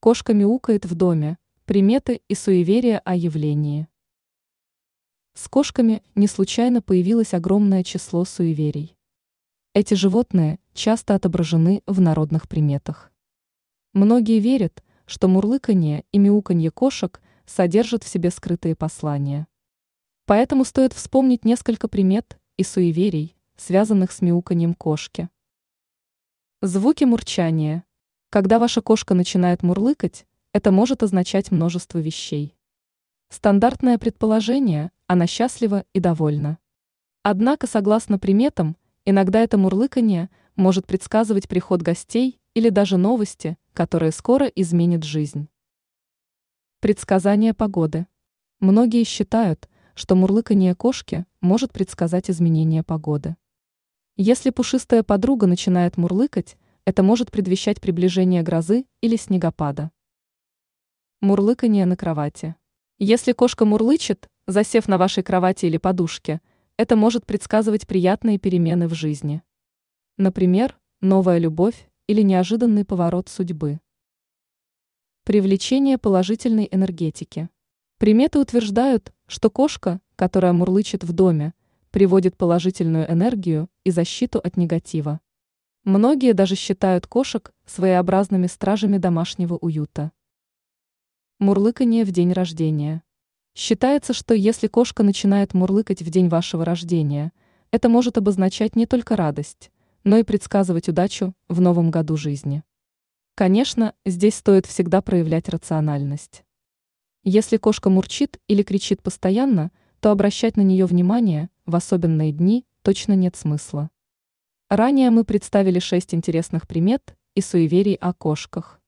Кошка мяукает в доме. Приметы и суеверия о явлении. С кошками не случайно появилось огромное число суеверий. Эти животные часто отображены в народных приметах. Многие верят, что мурлыканье и мяуканье кошек содержат в себе скрытые послания. Поэтому стоит вспомнить несколько примет и суеверий, связанных с мяуканьем кошки. Звуки мурчания. Когда ваша кошка начинает мурлыкать, это может означать множество вещей. Стандартное предположение – она счастлива и довольна. Однако, согласно приметам, иногда это мурлыканье может предсказывать приход гостей или даже новости, которые скоро изменят жизнь. Предсказание погоды. Многие считают, что мурлыканье кошки может предсказать изменение погоды. Если пушистая подруга начинает мурлыкать, это может предвещать приближение грозы или снегопада. Мурлыканье на кровати. Если кошка мурлычет, засев на вашей кровати или подушке, это может предсказывать приятные перемены в жизни. Например, новая любовь или неожиданный поворот судьбы. Привлечение положительной энергетики. Приметы утверждают, что кошка, которая мурлычет в доме, приводит положительную энергию и защиту от негатива. Многие даже считают кошек своеобразными стражами домашнего уюта. Мурлыканье в день рождения. Считается, что если кошка начинает мурлыкать в день вашего рождения, это может обозначать не только радость, но и предсказывать удачу в новом году жизни. Конечно, здесь стоит всегда проявлять рациональность. Если кошка мурчит или кричит постоянно, то обращать на нее внимание в особенные дни точно нет смысла. Ранее мы представили шесть интересных примет и суеверий о кошках.